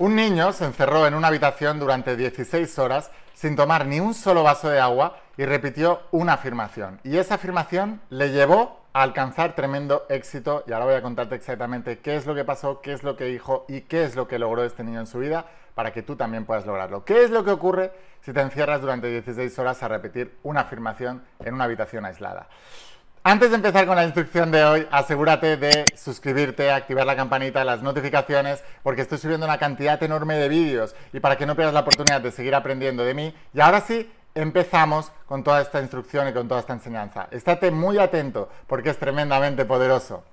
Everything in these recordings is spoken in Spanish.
Un niño se encerró en una habitación durante 16 horas sin tomar ni un solo vaso de agua y repitió una afirmación. Y esa afirmación le llevó a alcanzar tremendo éxito y ahora voy a contarte exactamente qué es lo que pasó, qué es lo que dijo y qué es lo que logró este niño en su vida para que tú también puedas lograrlo. ¿Qué es lo que ocurre si te encierras durante 16 horas a repetir una afirmación en una habitación aislada? Antes de empezar con la instrucción de hoy, asegúrate de suscribirte, activar la campanita, las notificaciones, porque estoy subiendo una cantidad enorme de vídeos y para que no pierdas la oportunidad de seguir aprendiendo de mí. Y ahora sí, empezamos con toda esta instrucción y con toda esta enseñanza. Estate muy atento porque es tremendamente poderoso.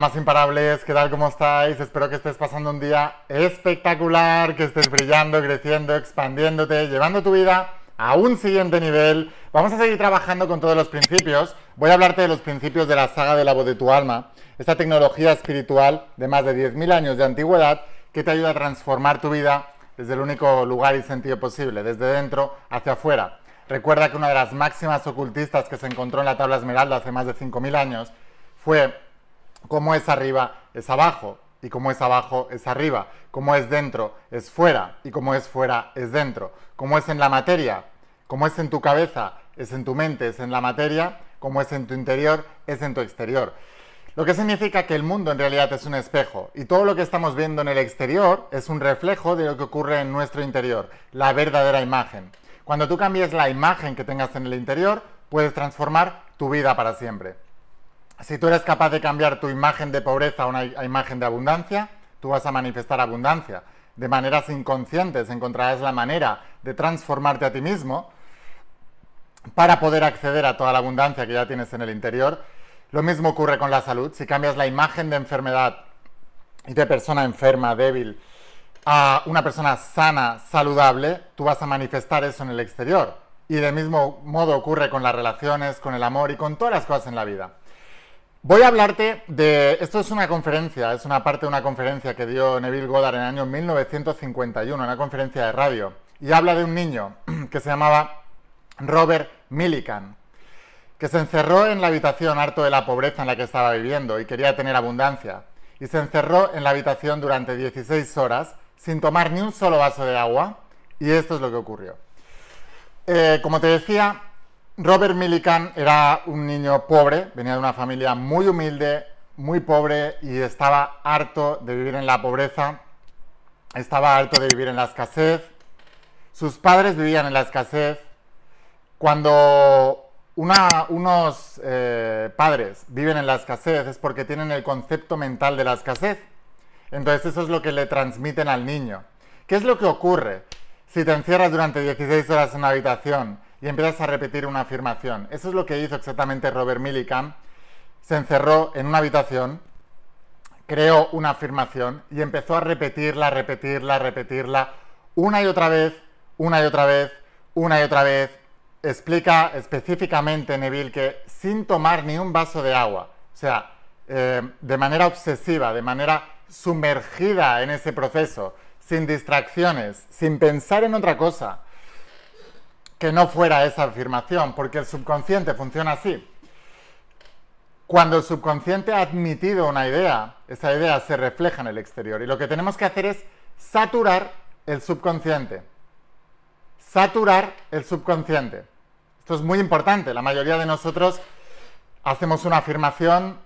Más imparables, ¿qué tal? ¿Cómo estáis? Espero que estés pasando un día espectacular, que estés brillando, creciendo, expandiéndote, llevando tu vida a un siguiente nivel. Vamos a seguir trabajando con todos los principios. Voy a hablarte de los principios de la saga de la voz de tu alma, esta tecnología espiritual de más de 10.000 años de antigüedad que te ayuda a transformar tu vida desde el único lugar y sentido posible, desde dentro hacia afuera. Recuerda que una de las máximas ocultistas que se encontró en la tabla esmeralda hace más de 5.000 años fue como es arriba es abajo y como es abajo es arriba, como es dentro es fuera y como es fuera es dentro, como es en la materia, como es en tu cabeza es en tu mente, es en la materia, como es en tu interior es en tu exterior. Lo que significa que el mundo en realidad es un espejo y todo lo que estamos viendo en el exterior es un reflejo de lo que ocurre en nuestro interior, la verdadera imagen. Cuando tú cambies la imagen que tengas en el interior, puedes transformar tu vida para siempre. Si tú eres capaz de cambiar tu imagen de pobreza a una imagen de abundancia, tú vas a manifestar abundancia. De maneras inconscientes encontrarás la manera de transformarte a ti mismo para poder acceder a toda la abundancia que ya tienes en el interior. Lo mismo ocurre con la salud. Si cambias la imagen de enfermedad y de persona enferma, débil, a una persona sana, saludable, tú vas a manifestar eso en el exterior. Y del mismo modo ocurre con las relaciones, con el amor y con todas las cosas en la vida. Voy a hablarte de... Esto es una conferencia, es una parte de una conferencia que dio Neville Goddard en el año 1951, una conferencia de radio, y habla de un niño que se llamaba Robert Millikan, que se encerró en la habitación harto de la pobreza en la que estaba viviendo y quería tener abundancia, y se encerró en la habitación durante 16 horas sin tomar ni un solo vaso de agua, y esto es lo que ocurrió. Eh, como te decía, Robert Millikan era un niño pobre, venía de una familia muy humilde, muy pobre y estaba harto de vivir en la pobreza, estaba harto de vivir en la escasez. Sus padres vivían en la escasez. Cuando unos eh, padres viven en la escasez es porque tienen el concepto mental de la escasez. Entonces eso es lo que le transmiten al niño. ¿Qué es lo que ocurre si te encierras durante 16 horas en una habitación? Y empiezas a repetir una afirmación. Eso es lo que hizo exactamente Robert Millikan. Se encerró en una habitación, creó una afirmación y empezó a repetirla, repetirla, repetirla una y otra vez, una y otra vez, una y otra vez. Explica específicamente Neville que sin tomar ni un vaso de agua, o sea, eh, de manera obsesiva, de manera sumergida en ese proceso, sin distracciones, sin pensar en otra cosa, que no fuera esa afirmación, porque el subconsciente funciona así. Cuando el subconsciente ha admitido una idea, esa idea se refleja en el exterior y lo que tenemos que hacer es saturar el subconsciente. Saturar el subconsciente. Esto es muy importante. La mayoría de nosotros hacemos una afirmación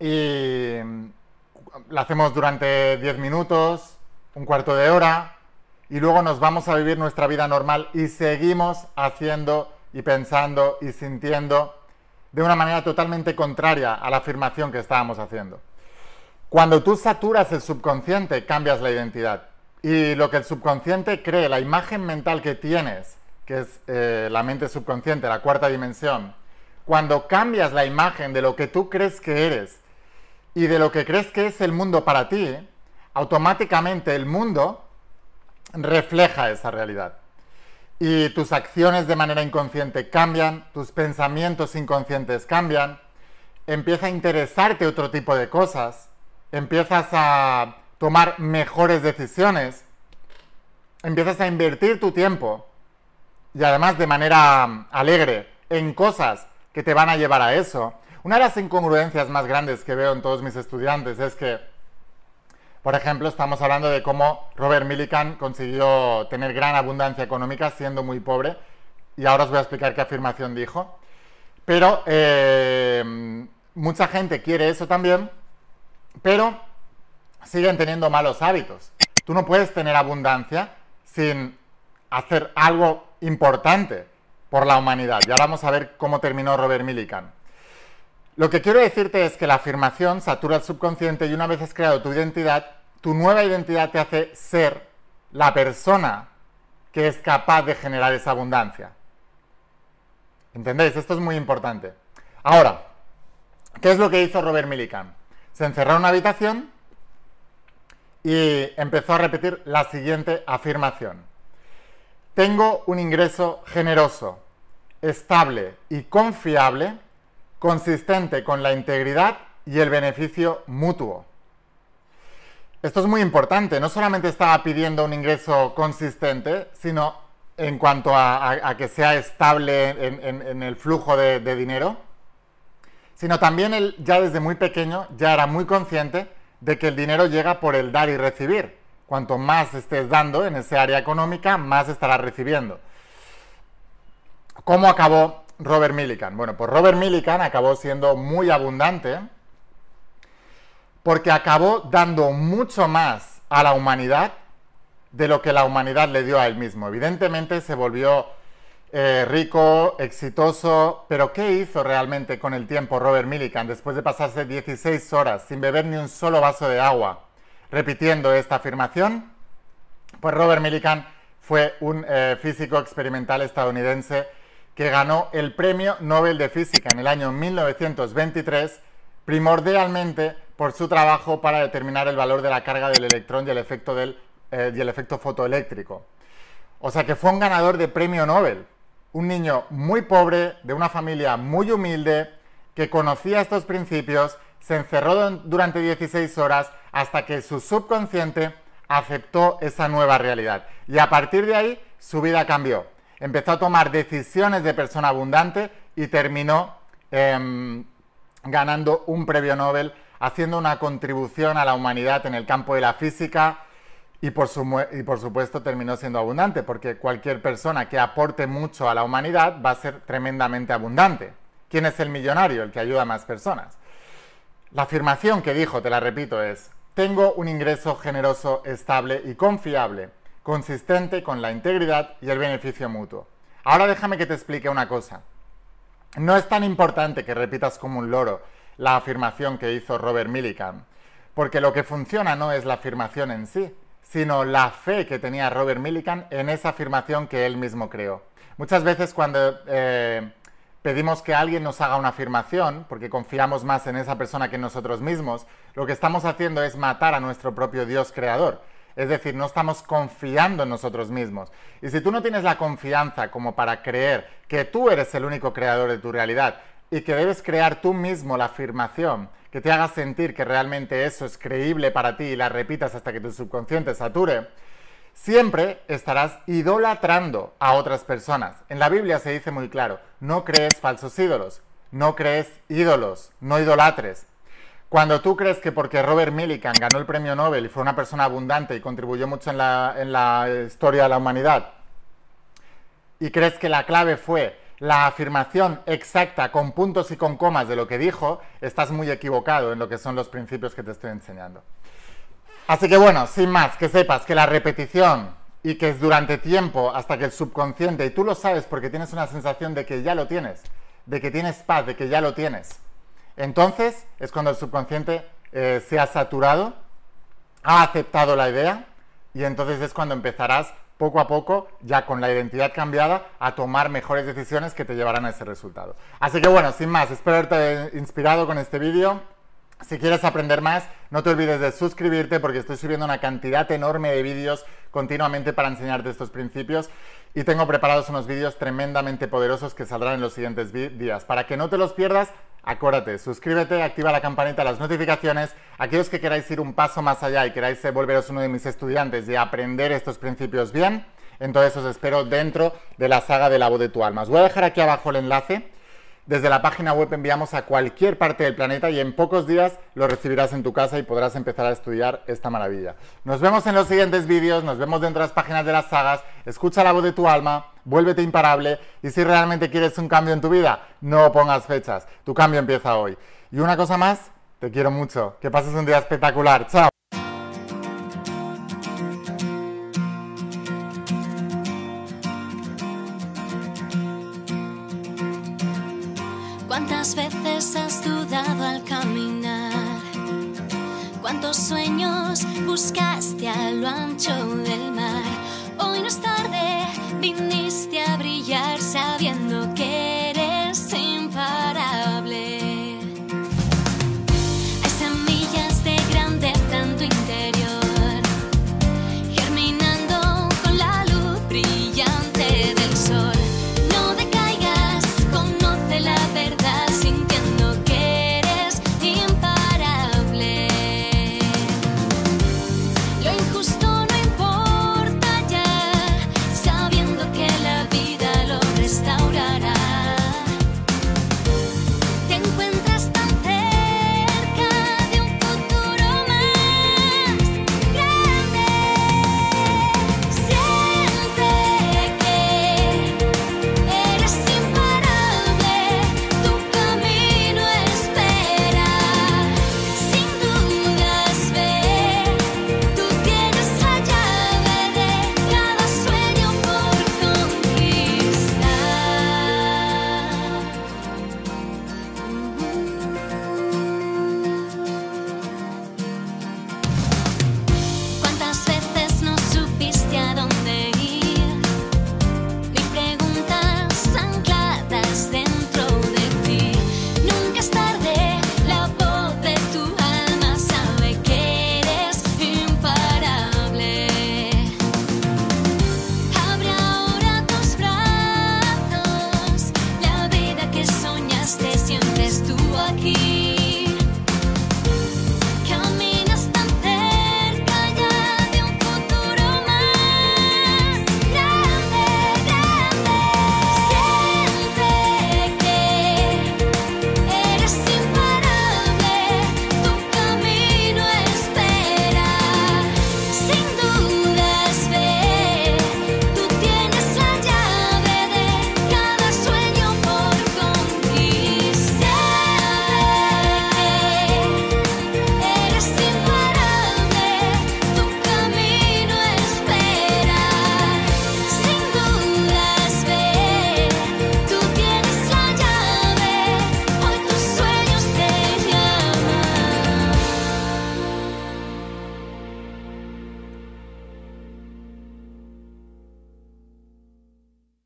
y la hacemos durante 10 minutos, un cuarto de hora, y luego nos vamos a vivir nuestra vida normal y seguimos haciendo y pensando y sintiendo de una manera totalmente contraria a la afirmación que estábamos haciendo. Cuando tú saturas el subconsciente, cambias la identidad. Y lo que el subconsciente cree, la imagen mental que tienes, que es eh, la mente subconsciente, la cuarta dimensión, cuando cambias la imagen de lo que tú crees que eres y de lo que crees que es el mundo para ti, automáticamente el mundo refleja esa realidad. y tus acciones de manera inconsciente cambian, tus pensamientos inconscientes cambian, empieza a interesarte otro tipo de cosas, empiezas a tomar mejores decisiones, empiezas a invertir tu tiempo y además de manera alegre en cosas que te van a llevar a eso. Una de las incongruencias más grandes que veo en todos mis estudiantes es que, por ejemplo, estamos hablando de cómo Robert Millikan consiguió tener gran abundancia económica siendo muy pobre, y ahora os voy a explicar qué afirmación dijo. Pero eh, mucha gente quiere eso también, pero siguen teniendo malos hábitos. Tú no puedes tener abundancia sin hacer algo importante por la humanidad. Y ahora vamos a ver cómo terminó Robert Millikan. Lo que quiero decirte es que la afirmación satura el subconsciente y una vez has creado tu identidad, tu nueva identidad te hace ser la persona que es capaz de generar esa abundancia. ¿Entendéis? Esto es muy importante. Ahora, ¿qué es lo que hizo Robert Millikan? Se encerró en una habitación y empezó a repetir la siguiente afirmación. Tengo un ingreso generoso, estable y confiable, consistente con la integridad y el beneficio mutuo. Esto es muy importante, no solamente estaba pidiendo un ingreso consistente, sino en cuanto a, que sea estable en, el flujo de, de, dinero, sino también él ya desde muy pequeño ya era muy consciente de que el dinero llega por el dar y recibir. Cuanto más estés dando en ese área económica, más estarás recibiendo. ¿Cómo acabó Robert Millikan? Bueno, pues Robert Millikan acabó siendo muy abundante porque acabó dando mucho más a la humanidad de lo que la humanidad le dio a él mismo. Evidentemente se volvió eh, rico, exitoso, pero ¿qué hizo realmente con el tiempo Robert Millikan después de pasarse 16 horas sin beber ni un solo vaso de agua repitiendo esta afirmación? Pues Robert Millikan fue un eh, físico experimental estadounidense que ganó el Premio Nobel de Física en el año 1923, primordialmente por su trabajo para determinar el valor de la carga del electrón y el efecto, del, eh, efecto fotoeléctrico. O sea que fue un ganador de premio Nobel un niño muy pobre, de una familia muy humilde, que conocía estos principios, se encerró durante 16 horas hasta que su subconsciente aceptó esa nueva realidad. Y a partir de ahí su vida cambió. Empezó a tomar decisiones de persona abundante y terminó em, ganando un premio Nobel, haciendo una contribución a la humanidad en el campo de la física, y por, y por supuesto terminó siendo abundante, porque cualquier persona que aporte mucho a la humanidad va a ser tremendamente abundante. ¿Quién es el millonario? El que ayuda a más personas. La afirmación que dijo, te la repito, es, tengo un ingreso generoso, estable y confiable, consistente con la integridad y el beneficio mutuo. Ahora déjame que te explique una cosa. No es tan importante que repitas como un loro la afirmación que hizo Robert Millikan, porque lo que funciona no es la afirmación en sí, sino la fe que tenía Robert Millikan en esa afirmación que él mismo creó. Muchas veces cuando eh, pedimos que alguien nos haga una afirmación, porque confiamos más en esa persona que en nosotros mismos, lo que estamos haciendo es matar a nuestro propio Dios creador. Es decir, no estamos confiando en nosotros mismos. Y si tú no tienes la confianza como para creer que tú eres el único creador de tu realidad y que debes crear tú mismo la afirmación que te haga sentir que realmente eso es creíble para ti y la repitas hasta que tu subconsciente sature, siempre estarás idolatrando a otras personas. En la Biblia se dice muy claro, no crees falsos ídolos, no crees ídolos, no idolatres. Cuando tú crees que porque Robert Millikan ganó el premio Nobel y fue una persona abundante y contribuyó mucho en la, en la historia de la humanidad, y crees que la clave fue la afirmación exacta con puntos y con comas de lo que dijo, estás muy equivocado en lo que son los principios que te estoy enseñando. Así que bueno, sin más, que sepas que la repetición y que es durante tiempo hasta que el subconsciente, y tú lo sabes porque tienes una sensación de que ya lo tienes, de que tienes paz, de que ya lo tienes. Entonces es cuando el subconsciente eh, se ha saturado, ha aceptado la idea y entonces es cuando empezarás poco a poco, ya con la identidad cambiada, a tomar mejores decisiones que te llevarán a ese resultado. Así que bueno, sin más, espero haberte inspirado con este vídeo. Si quieres aprender más, no te olvides de suscribirte porque estoy subiendo una cantidad enorme de vídeos continuamente para enseñarte estos principios y tengo preparados unos vídeos tremendamente poderosos que saldrán en los siguientes días. Para que no te los pierdas, acuérdate, suscríbete, activa la campanita, las notificaciones. Aquellos que queráis ir un paso más allá y queráis volveros uno de mis estudiantes y aprender estos principios bien, entonces os espero dentro de la saga de la voz de tu alma. Os voy a dejar aquí abajo el enlace desde la página web enviamos a cualquier parte del planeta y en pocos días lo recibirás en tu casa y podrás empezar a estudiar esta maravilla. Nos vemos en los siguientes vídeos, nos vemos dentro de las páginas de las sagas, escucha la voz de tu alma, vuélvete imparable y si realmente quieres un cambio en tu vida, no pongas fechas, tu cambio empieza hoy. Y una cosa más, te quiero mucho, que pases un día espectacular, chao. Ancho del